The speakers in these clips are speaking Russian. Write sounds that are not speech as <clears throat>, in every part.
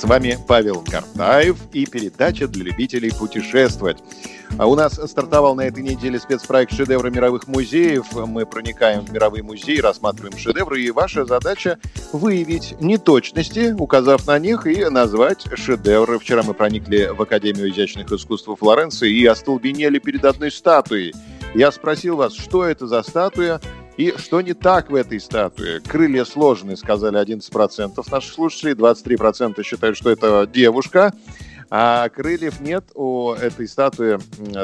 С вами Павел Картаев и передача для любителей путешествовать. А у нас стартовал на этой неделе спецпроект «Шедевры мировых музеев». Мы проникаем в мировые музеи, рассматриваем шедевры, и ваша задача выявить неточности, указав на них, и назвать шедевры. Вчера мы проникли в Академию изящных искусств Флоренции и остолбенели перед одной статуей. Я спросил вас, что это за статуя, и что не так в этой статуе? Крылья сложены, сказали 11% наших слушателей, 23% считают, что это девушка. А крыльев нет у этой статуи,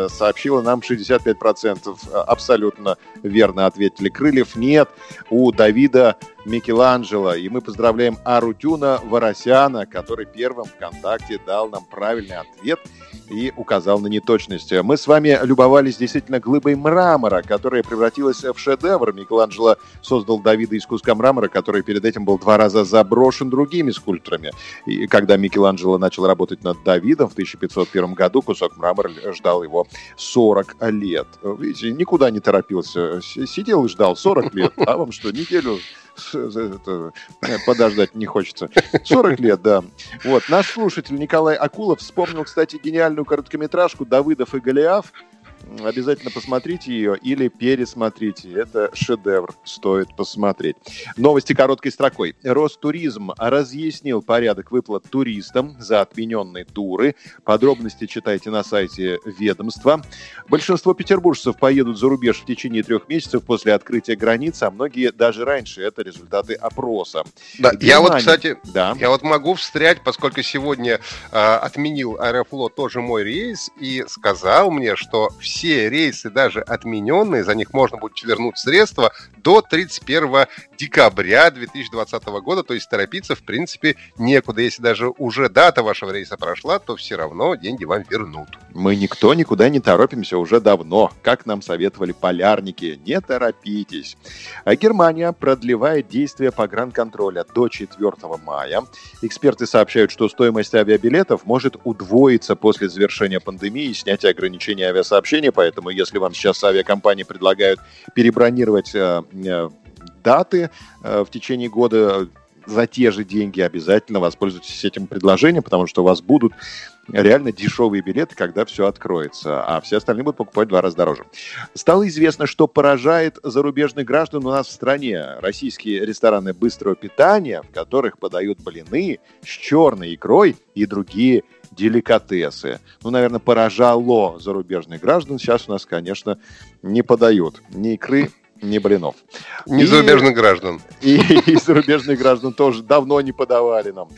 сообщила нам 65%. Абсолютно верно ответили. Крыльев нет у Давида Микеланджело. И мы поздравляем Арутюна Воросяна, который первым ВКонтакте дал нам правильный ответ и указал на неточность. Мы с вами любовались действительно глыбой мрамора, которая превратилась в шедевр. Микеланджело создал Давида из куска мрамора, который перед этим был два раза заброшен другими скульпторами. И когда Микеланджело начал работать над Давидом в 1501 году, кусок мрамора ждал его 40 лет. Видите, никуда не торопился. Сидел и ждал 40 лет. А вам что, неделю подождать не хочется. 40 лет, да. Вот. Наш слушатель Николай Акулов вспомнил, кстати, гениальную короткометражку «Давыдов и Голиаф», Обязательно посмотрите ее или пересмотрите. Это шедевр, стоит посмотреть. Новости короткой строкой. Ростуризм разъяснил порядок выплат туристам за отмененные туры. Подробности читайте на сайте ведомства. Большинство петербуржцев поедут за рубеж в течение трех месяцев после открытия границ, а многие даже раньше. Это результаты опроса. Да, я вот, кстати, да. я вот могу встрять, поскольку сегодня э, отменил Аэрофлот тоже мой рейс и сказал мне, что все все рейсы, даже отмененные, за них можно будет вернуть средства до 31 декабря 2020 года. То есть торопиться, в принципе, некуда. Если даже уже дата вашего рейса прошла, то все равно деньги вам вернут. Мы никто никуда не торопимся уже давно. Как нам советовали полярники, не торопитесь. А Германия продлевает действие погранконтроля до 4 мая. Эксперты сообщают, что стоимость авиабилетов может удвоиться после завершения пандемии и снятия ограничений авиасообщения поэтому если вам сейчас авиакомпании предлагают перебронировать э, э, даты э, в течение года за те же деньги, обязательно воспользуйтесь этим предложением, потому что у вас будут реально дешевые билеты, когда все откроется, а все остальные будут покупать в два раза дороже. Стало известно, что поражает зарубежных граждан у нас в стране. Российские рестораны быстрого питания, в которых подают блины с черной икрой и другие деликатесы. Ну, наверное, поражало зарубежных граждан. Сейчас у нас, конечно, не подают ни икры, ни блинов. Ни и, зарубежных граждан. <laughs> И, и зарубежных граждан тоже давно не подавали нам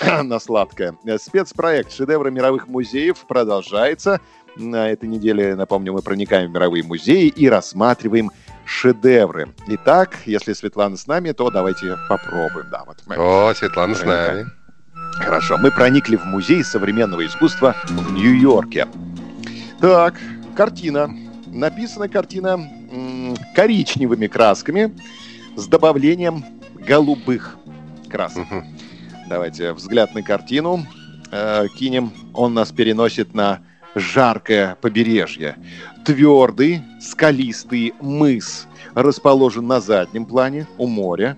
<clears throat> на сладкое. Спецпроект «Шедевры мировых музеев» продолжается. На этой неделе, напомню, мы проникаем в мировые музеи и рассматриваем шедевры. Итак, если Светлана с нами, то давайте попробуем. Да, вот мы О, Светлана с нами. Хорошо, мы проникли в музей современного искусства в Нью-Йорке. Так, картина. Написана картина коричневыми красками с добавлением голубых красок. Угу. Давайте взгляд на картину э, кинем. Он нас переносит на жаркое побережье. Твердый, скалистый мыс расположен на заднем плане у моря.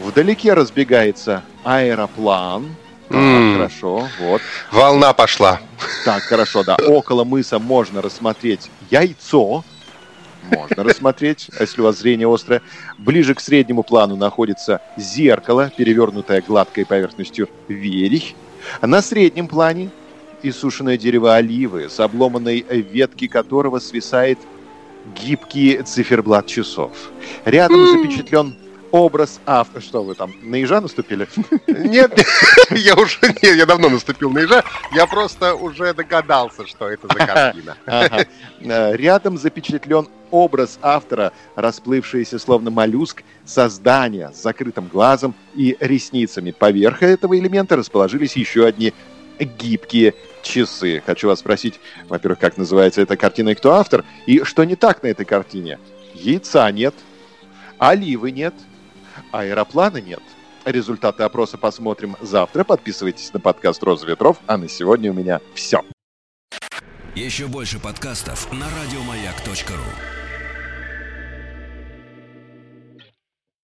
Вдалеке разбегается аэроплан – Mm. Хорошо, вот. Волна пошла. Так, хорошо, да. Около мыса можно рассмотреть яйцо. Можно рассмотреть, если у вас зрение острое. Ближе к среднему плану находится зеркало, перевернутое гладкой поверхностью верих. На среднем плане иссушенное дерево оливы, с обломанной ветки которого свисает гибкий циферблат часов. Рядом запечатлен образ автора. Что вы там, на ежа наступили? Нет, <laughs> я уже, нет, я давно наступил на ежа. Я просто уже догадался, что это за картина. Э, рядом запечатлен образ автора, расплывшийся словно моллюск, создания с закрытым глазом и ресницами. Поверх этого элемента расположились еще одни гибкие часы. Хочу вас спросить, во-первых, как называется эта картина и кто автор, и что не так на этой картине? Яйца нет, оливы нет, аэроплана нет. Результаты опроса посмотрим завтра. Подписывайтесь на подкаст «Роза ветров». А на сегодня у меня все. Еще больше подкастов на радиомаяк.ру.